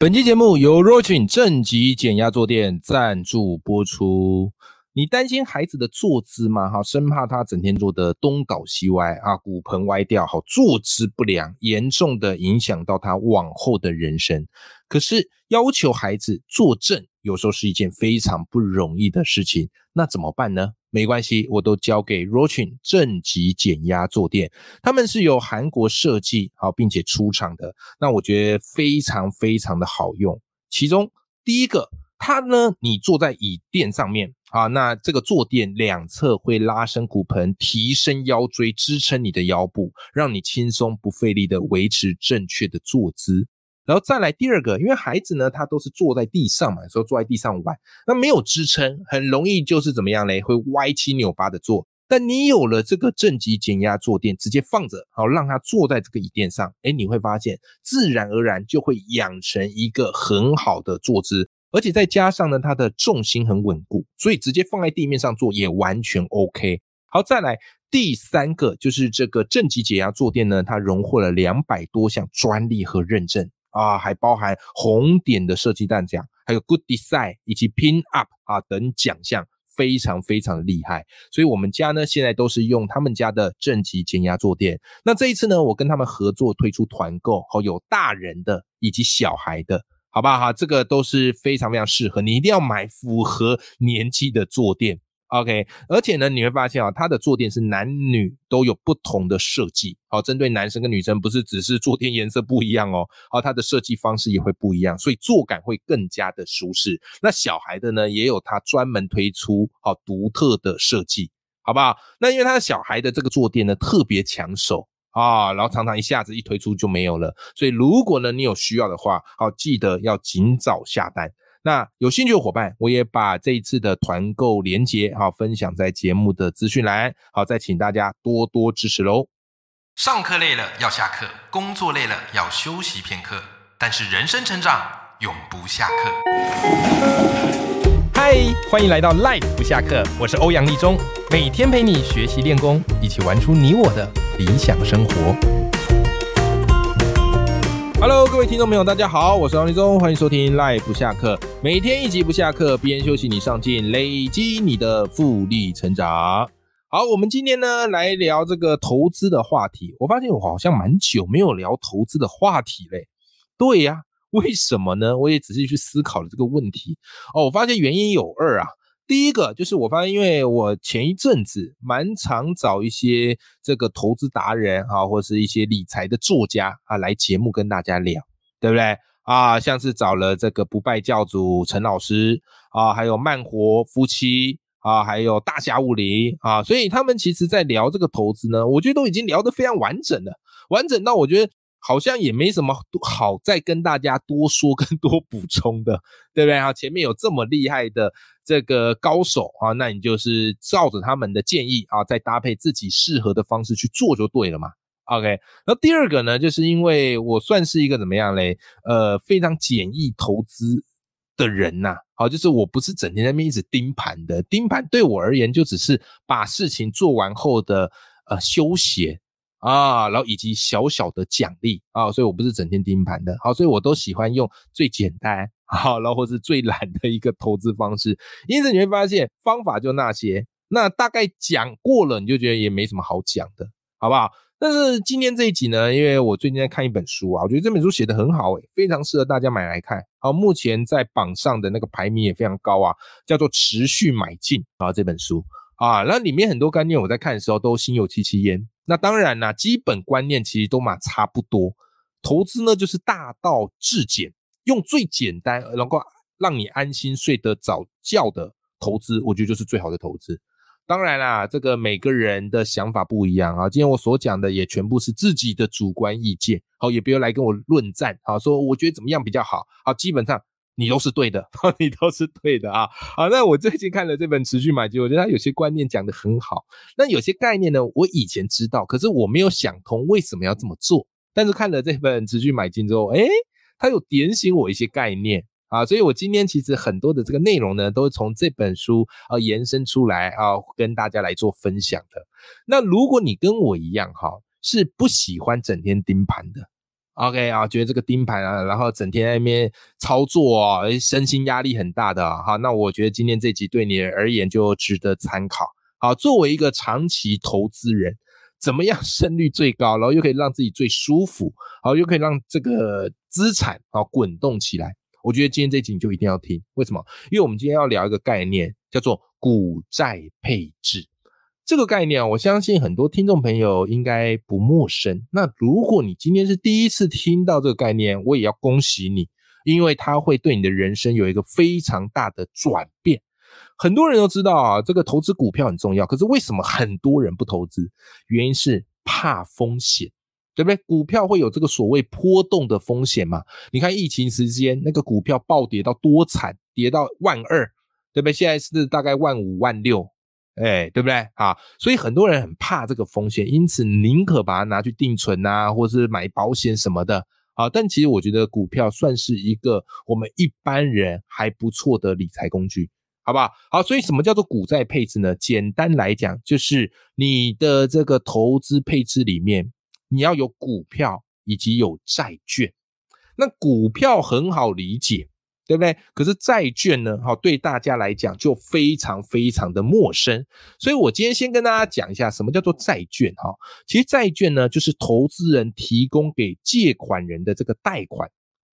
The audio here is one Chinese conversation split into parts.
本期节目由 Rochin 正极减压坐垫赞助播出。你担心孩子的坐姿吗？哈，生怕他整天坐的东倒西歪啊，骨盆歪掉，好坐姿不良，严重的影响到他往后的人生。可是要求孩子坐正，有时候是一件非常不容易的事情。那怎么办呢？没关系，我都交给 Rochin 正极减压坐垫，他们是由韩国设计好并且出厂的。那我觉得非常非常的好用。其中第一个，它呢，你坐在椅垫上面啊，那这个坐垫两侧会拉伸骨盆，提升腰椎，支撑你的腰部，让你轻松不费力的维持正确的坐姿。然后再来第二个，因为孩子呢，他都是坐在地上嘛，有时候坐在地上玩，那没有支撑，很容易就是怎么样嘞，会歪七扭八的坐。但你有了这个正极减压坐垫，直接放着，好让他坐在这个椅垫上，哎，你会发现自然而然就会养成一个很好的坐姿，而且再加上呢，它的重心很稳固，所以直接放在地面上坐也完全 OK。好，再来第三个就是这个正极减压坐垫呢，它荣获了两百多项专利和认证。啊，还包含红点的设计大奖，还有 Good Design 以及 Pin Up 啊等奖项，非常非常的厉害。所以，我们家呢现在都是用他们家的正极减压坐垫。那这一次呢，我跟他们合作推出团购，好有大人的以及小孩的，好不好？哈，这个都是非常非常适合你，一定要买符合年纪的坐垫。OK，而且呢，你会发现啊，它的坐垫是男女都有不同的设计，好，针对男生跟女生不是只是坐垫颜色不一样哦，好，它的设计方式也会不一样，所以坐感会更加的舒适。那小孩的呢，也有它专门推出好独特的设计，好不好？那因为它的小孩的这个坐垫呢特别抢手啊，然后常常一下子一推出就没有了，所以如果呢你有需要的话，好，记得要尽早下单。那有兴趣的伙伴，我也把这一次的团购链接好分享在节目的资讯栏，好再请大家多多支持喽。上课累了要下课，工作累了要休息片刻，但是人生成长永不下课。嗨，欢迎来到 Life 不下课，我是欧阳立中，每天陪你学习练功，一起玩出你我的理想生活。Hello，各位听众朋友，大家好，我是王立忠，欢迎收听 Live 不下课，每天一集不下课，边休息你上进，累积你的复利成长。好，我们今天呢来聊这个投资的话题。我发现我好像蛮久没有聊投资的话题嘞。对呀，为什么呢？我也仔细去思考了这个问题。哦，我发现原因有二啊。第一个就是我发现，因为我前一阵子蛮常找一些这个投资达人啊，或是一些理财的作家啊来节目跟大家聊，对不对啊？像是找了这个不败教主陈老师啊，还有慢活夫妻啊，还有大侠武林啊，所以他们其实在聊这个投资呢，我觉得都已经聊得非常完整了，完整到我觉得。好像也没什么好再跟大家多说跟多补充的，对不对啊？前面有这么厉害的这个高手啊，那你就是照着他们的建议啊，再搭配自己适合的方式去做就对了嘛。OK，那第二个呢，就是因为我算是一个怎么样嘞？呃，非常简易投资的人呐。好，就是我不是整天在那边一直盯盘的，盯盘对我而言就只是把事情做完后的呃休闲。啊，然后以及小小的奖励啊，所以我不是整天盯盘的，好，所以我都喜欢用最简单，好，然后或是最懒的一个投资方式。因此你会发现方法就那些，那大概讲过了，你就觉得也没什么好讲的，好不好？但是今天这一集呢，因为我最近在看一本书啊，我觉得这本书写的很好，诶，非常适合大家买来看。好，目前在榜上的那个排名也非常高啊，叫做持续买进啊这本书啊，那里面很多概念我在看的时候都心有戚戚焉。那当然啦，基本观念其实都嘛差不多。投资呢，就是大道至简，用最简单能够让你安心睡得早觉的投资，我觉得就是最好的投资。当然啦，这个每个人的想法不一样啊。今天我所讲的也全部是自己的主观意见，好，也不要来跟我论战啊，说我觉得怎么样比较好。好，基本上。你都是对的，你都是对的啊！好，那我最近看了这本《持续买进》，我觉得他有些观念讲得很好。那有些概念呢，我以前知道，可是我没有想通为什么要这么做。但是看了这本《持续买进》之后，诶，他有点醒我一些概念啊！所以我今天其实很多的这个内容呢，都是从这本书啊延伸出来啊，跟大家来做分享的。那如果你跟我一样哈，是不喜欢整天盯盘的。OK 啊，觉得这个盯盘啊，然后整天在那边操作啊，身心压力很大的哈。那我觉得今天这集对你而言就值得参考。好，作为一个长期投资人，怎么样胜率最高，然后又可以让自己最舒服，好，又可以让这个资产啊滚动起来？我觉得今天这集你就一定要听。为什么？因为我们今天要聊一个概念，叫做股债配置。这个概念，我相信很多听众朋友应该不陌生。那如果你今天是第一次听到这个概念，我也要恭喜你，因为它会对你的人生有一个非常大的转变。很多人都知道啊，这个投资股票很重要，可是为什么很多人不投资？原因是怕风险，对不对？股票会有这个所谓波动的风险嘛？你看疫情时间那个股票暴跌到多惨，跌到万二，对不对？现在是大概万五万六。哎，对不对啊？所以很多人很怕这个风险，因此宁可把它拿去定存啊，或者是买保险什么的啊。但其实我觉得股票算是一个我们一般人还不错的理财工具，好不好？好，所以什么叫做股债配置呢？简单来讲，就是你的这个投资配置里面，你要有股票以及有债券。那股票很好理解。对不对？可是债券呢？哈，对大家来讲就非常非常的陌生。所以我今天先跟大家讲一下什么叫做债券。哈，其实债券呢，就是投资人提供给借款人的这个贷款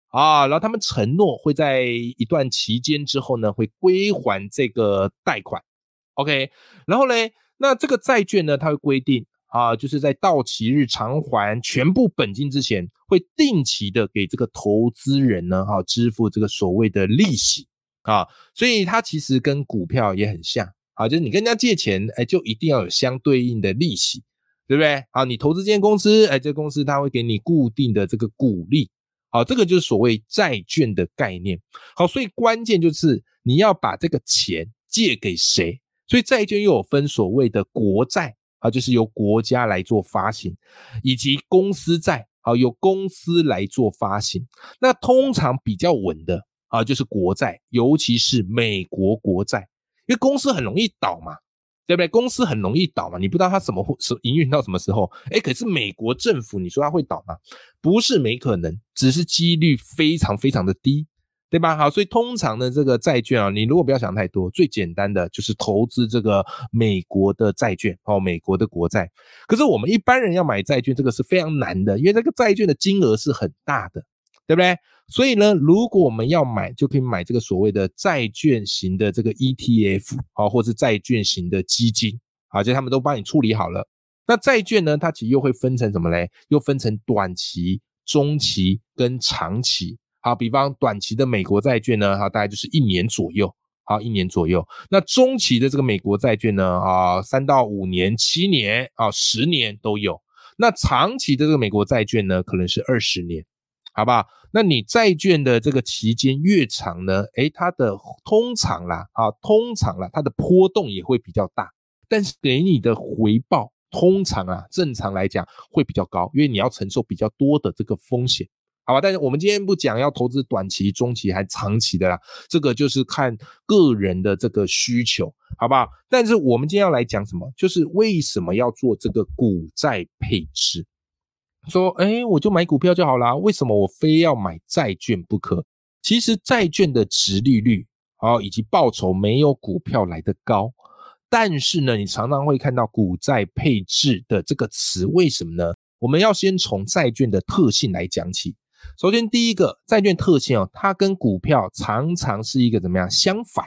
啊，然后他们承诺会在一段期间之后呢，会归还这个贷款。OK，然后呢，那这个债券呢，它会规定。啊，就是在到期日偿还全部本金之前，会定期的给这个投资人呢，哈，支付这个所谓的利息啊，所以它其实跟股票也很像啊，就是你跟人家借钱，哎，就一定要有相对应的利息，对不对？啊，你投资这间公司，哎，这公司它会给你固定的这个股利，好，这个就是所谓债券的概念。好，所以关键就是你要把这个钱借给谁，所以债券又有分所谓的国债。啊，就是由国家来做发行，以及公司债，好，由公司来做发行。那通常比较稳的啊，就是国债，尤其是美国国债，因为公司很容易倒嘛，对不对？公司很容易倒嘛，你不知道它什么会是营运到什么时候。哎，可是美国政府，你说它会倒吗？不是没可能，只是几率非常非常的低。对吧？好，所以通常的这个债券啊，你如果不要想太多，最简单的就是投资这个美国的债券哦，美国的国债。可是我们一般人要买债券，这个是非常难的，因为这个债券的金额是很大的，对不对？所以呢，如果我们要买，就可以买这个所谓的债券型的这个 ETF 啊，或是债券型的基金啊，就他们都帮你处理好了。那债券呢，它其实又会分成什么嘞？又分成短期、中期跟长期。好，比方短期的美国债券呢，哈，大概就是一年左右，好，一年左右。那中期的这个美国债券呢，啊，三到五年、七年啊、十年都有。那长期的这个美国债券呢，可能是二十年，好不好？那你债券的这个期间越长呢，诶，它的通常啦，啊，通常啦，它的波动也会比较大，但是给你的回报通常啊，正常来讲会比较高，因为你要承受比较多的这个风险。好吧，但是我们今天不讲要投资短期、中期还长期的啦，这个就是看个人的这个需求，好不好？但是我们今天要来讲什么？就是为什么要做这个股债配置？说，哎，我就买股票就好啦，为什么我非要买债券不可？其实债券的值利率啊，以及报酬没有股票来的高，但是呢，你常常会看到股债配置的这个词，为什么呢？我们要先从债券的特性来讲起。首先，第一个债券特性哦，它跟股票常常是一个怎么样相反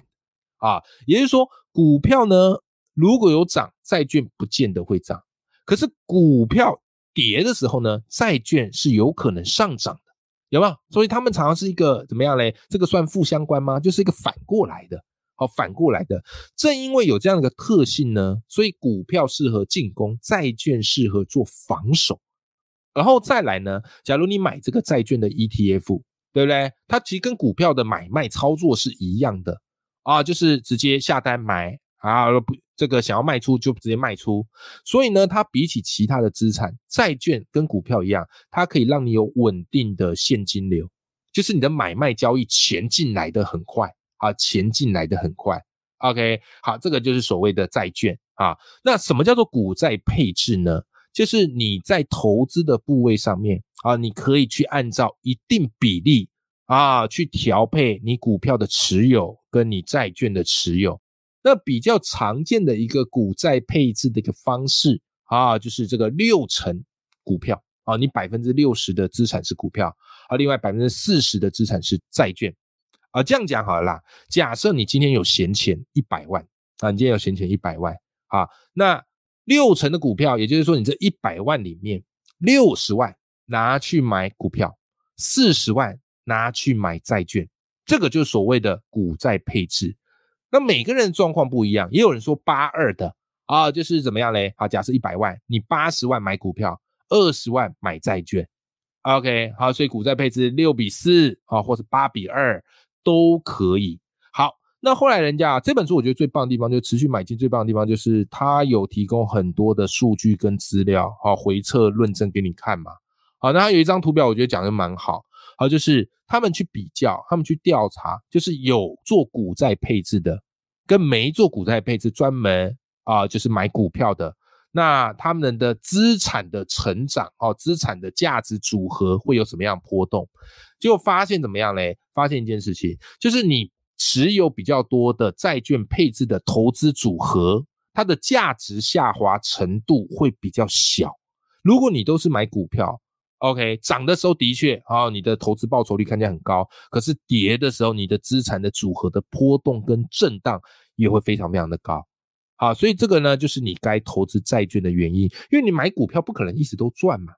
啊？也就是说，股票呢如果有涨，债券不见得会涨；可是股票跌的时候呢，债券是有可能上涨的，有没有？所以他们常常是一个怎么样嘞？这个算负相关吗？就是一个反过来的，好，反过来的。正因为有这样的个特性呢，所以股票适合进攻，债券适合做防守。然后再来呢？假如你买这个债券的 ETF，对不对？它其实跟股票的买卖操作是一样的啊，就是直接下单买啊，不，这个想要卖出就直接卖出。所以呢，它比起其他的资产，债券跟股票一样，它可以让你有稳定的现金流，就是你的买卖交易钱进来的很快啊，钱进来的很快。OK，好，这个就是所谓的债券啊。那什么叫做股债配置呢？就是你在投资的部位上面啊，你可以去按照一定比例啊去调配你股票的持有跟你债券的持有。那比较常见的一个股债配置的一个方式啊，就是这个六成股票啊，你百分之六十的资产是股票，啊，另外百分之四十的资产是债券。啊，这样讲好了啦。假设你今天有闲钱一百万啊，你今天有闲钱一百万啊，那六成的股票，也就是说你这一百万里面六十万拿去买股票，四十万拿去买债券，这个就是所谓的股债配置。那每个人状况不一样，也有人说八二的啊，就是怎么样嘞？啊，假设一百万，你八十万买股票，二十万买债券。OK，好，所以股债配置六比四啊，或是八比二。都可以。那后来人家这本书，我觉得最棒的地方就持续买进最棒的地方就是它有提供很多的数据跟资料，好回测论证给你看嘛。好，那它有一张图表，我觉得讲的蛮好。好，就是他们去比较，他们去调查，就是有做股债配置的，跟没做股债配置，专门啊就是买股票的。那他们的资产的成长哦，资产的价值组合会有什么样波动？结果发现怎么样嘞？发现一件事情，就是你持有比较多的债券配置的投资组合，它的价值下滑程度会比较小。如果你都是买股票，OK，涨的时候的确啊，你的投资报酬率看起来很高，可是跌的时候，你的资产的组合的波动跟震荡也会非常非常的高。好，所以这个呢，就是你该投资债券的原因，因为你买股票不可能一直都赚嘛，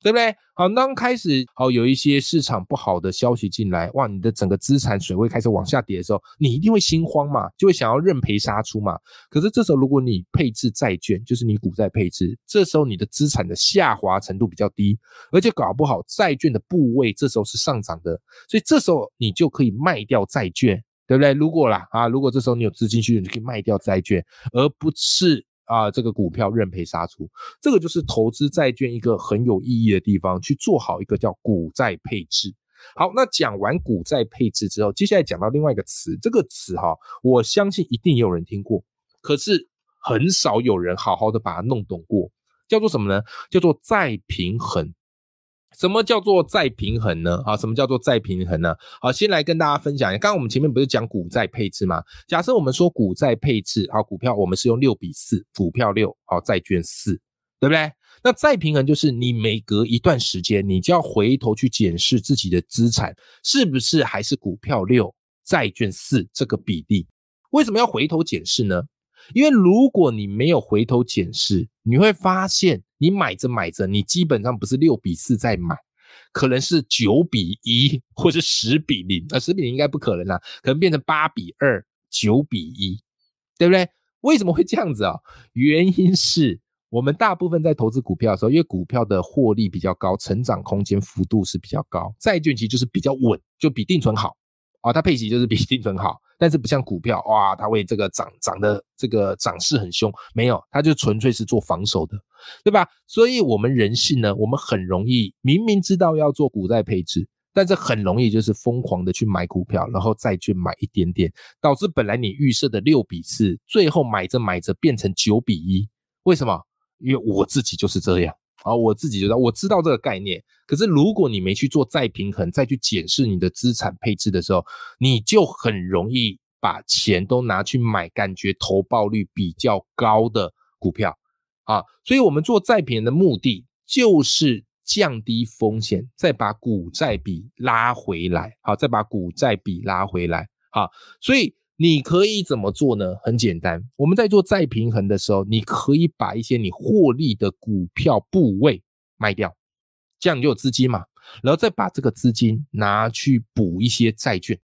对不对？好，当开始好有一些市场不好的消息进来，哇，你的整个资产水位开始往下跌的时候，你一定会心慌嘛，就会想要认赔杀出嘛。可是这时候如果你配置债券，就是你股债配置，这时候你的资产的下滑程度比较低，而且搞不好债券的部位这时候是上涨的，所以这时候你就可以卖掉债券。对不对？如果啦啊，如果这时候你有资金需求，你可以卖掉债券，而不是啊这个股票认赔杀出。这个就是投资债券一个很有意义的地方，去做好一个叫股债配置。好，那讲完股债配置之后，接下来讲到另外一个词，这个词哈，我相信一定也有人听过，可是很少有人好好的把它弄懂过，叫做什么呢？叫做再平衡。什么叫做再平衡呢？啊，什么叫做再平衡呢？好，先来跟大家分享一下。刚刚我们前面不是讲股债配置吗？假设我们说股债配置，好，股票我们是用六比四，股票六，好，债券四，对不对？那再平衡就是你每隔一段时间，你就要回头去检视自己的资产是不是还是股票六，债券四这个比例。为什么要回头检视呢？因为如果你没有回头检视，你会发现。你买着买着，你基本上不是六比四在买，可能是九比一，或是十比零。啊十比零应该不可能啦，可能变成八比二、九比一，对不对？为什么会这样子啊？原因是我们大部分在投资股票的时候，因为股票的获利比较高，成长空间幅度是比较高，债券其实就是比较稳，就比定存好。啊，它配息就是比定存好，但是不像股票哇，它会这个涨涨的这个涨势很凶，没有，它就纯粹是做防守的，对吧？所以，我们人性呢，我们很容易明明知道要做股债配置，但是很容易就是疯狂的去买股票，然后再去买一点点，导致本来你预设的六比四，最后买着买着变成九比一，为什么？因为我自己就是这样。啊，我自己知道，我知道这个概念。可是如果你没去做再平衡，再去检视你的资产配置的时候，你就很容易把钱都拿去买感觉投报率比较高的股票啊。所以，我们做再平衡的目的就是降低风险，再把股债比拉回来。好，再把股债比拉回来。好，所以。你可以怎么做呢？很简单，我们在做再平衡的时候，你可以把一些你获利的股票部位卖掉，这样你就有资金嘛，然后再把这个资金拿去补一些债券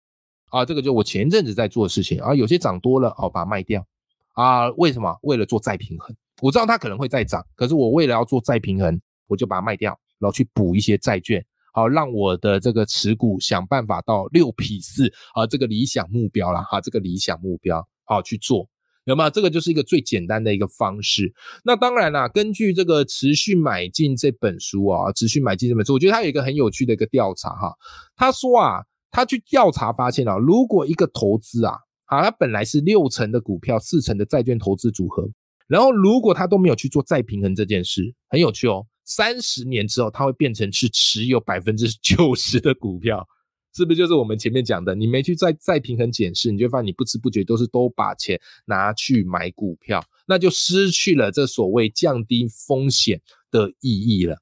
啊，这个就我前阵子在做的事情啊，有些涨多了哦，把它卖掉啊，为什么？为了做再平衡，我知道它可能会再涨，可是我为了要做再平衡，我就把它卖掉，然后去补一些债券。好，让我的这个持股想办法到六比四啊，这个理想目标了哈，这个理想目标好去做，有没有？这个就是一个最简单的一个方式。那当然啦，根据这个持续买进这本书啊，持续买进这本书，我觉得它有一个很有趣的一个调查哈。他说啊，他去调查发现啊，如果一个投资啊，好，它本来是六成的股票，四成的债券投资组合，然后如果他都没有去做再平衡这件事，很有趣哦。三十年之后，它会变成是持有百分之九十的股票，是不是就是我们前面讲的？你没去再再平衡检视，你就发现你不知不觉都是都把钱拿去买股票，那就失去了这所谓降低风险的意义了，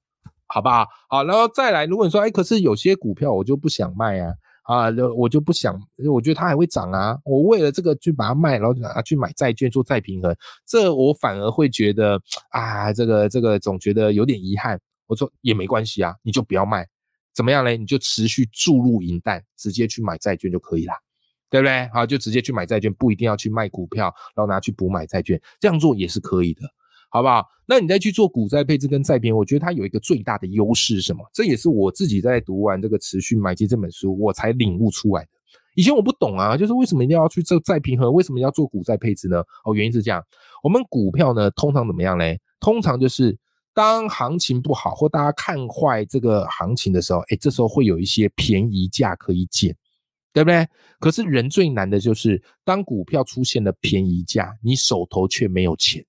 好不好？好，然后再来，如果你说，哎，可是有些股票我就不想卖啊。啊，我就不想，我觉得它还会涨啊。我为了这个去把它卖，然后啊去买债券做再平衡，这我反而会觉得啊，这个这个总觉得有点遗憾。我说也没关系啊，你就不要卖，怎么样嘞？你就持续注入银弹，直接去买债券就可以了，对不对？好，就直接去买债券，不一定要去卖股票，然后拿去补买债券，这样做也是可以的。好不好？那你再去做股债配置跟债平，我觉得它有一个最大的优势是什么？这也是我自己在读完这个持续买进这本书，我才领悟出来的。以前我不懂啊，就是为什么一定要去做再平衡？为什么要做股债配置呢？哦，原因是这样，我们股票呢，通常怎么样嘞？通常就是当行情不好或大家看坏这个行情的时候，哎，这时候会有一些便宜价可以捡，对不对？可是人最难的就是当股票出现了便宜价，你手头却没有钱。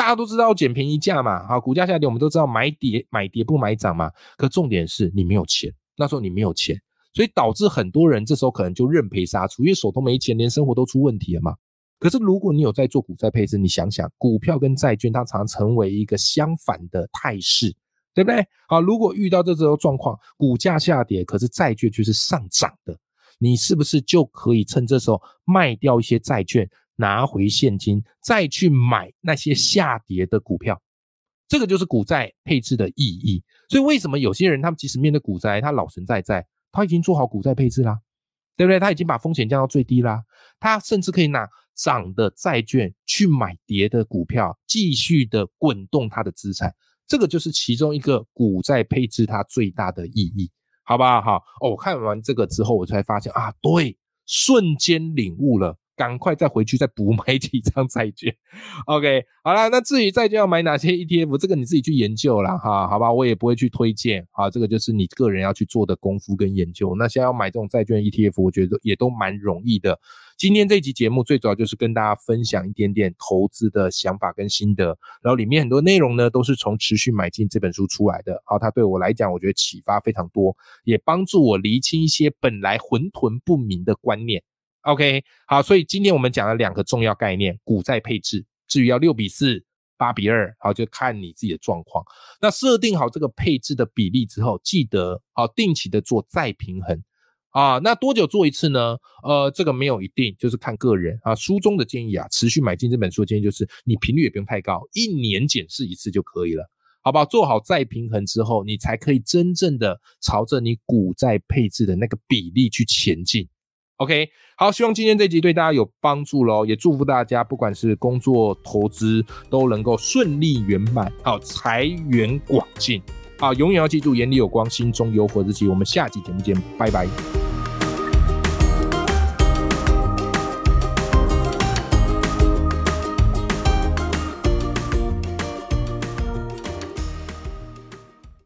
大家都知道捡便宜价嘛，好，股价下跌，我们都知道买跌买跌不买涨嘛。可重点是你没有钱，那时候你没有钱，所以导致很多人这时候可能就认赔杀出，因为手头没钱，连生活都出问题了嘛。可是如果你有在做股债配置，你想想，股票跟债券它常常成为一个相反的态势，对不对？好，如果遇到这时候状况，股价下跌，可是债券却是上涨的，你是不是就可以趁这时候卖掉一些债券？拿回现金，再去买那些下跌的股票，这个就是股债配置的意义。所以，为什么有些人他们即使面对股灾，他老神在在，他已经做好股债配置啦，对不对？他已经把风险降到最低啦，他甚至可以拿涨的债券去买跌的股票，继续的滚动他的资产。这个就是其中一个股债配置它最大的意义，好不好？好哦，我看完这个之后，我才发现啊，对，瞬间领悟了。赶快再回去再补买几张债券，OK，好了，那至于债券要买哪些 ETF，这个你自己去研究了哈，好吧，我也不会去推荐，啊，这个就是你个人要去做的功夫跟研究。那现在要买这种债券 ETF，我觉得也都蛮容易的。今天这集节目最主要就是跟大家分享一点点投资的想法跟心得，然后里面很多内容呢都是从持续买进这本书出来的，好，它对我来讲，我觉得启发非常多，也帮助我厘清一些本来混沌不明的观念。OK，好，所以今天我们讲了两个重要概念：股债配置。至于要六比四、八比二，好，就看你自己的状况。那设定好这个配置的比例之后，记得好定期的做再平衡啊。那多久做一次呢？呃，这个没有一定，就是看个人啊。书中的建议啊，持续买进这本书的建议就是，你频率也不用太高，一年检视一次就可以了，好不好？做好再平衡之后，你才可以真正的朝着你股债配置的那个比例去前进。OK，好，希望今天这集对大家有帮助喽，也祝福大家不管是工作、投资都能够顺利圆满，好，财源广进，好，永远要记住眼里有光，心中有火之己。我们下期节目见，拜拜。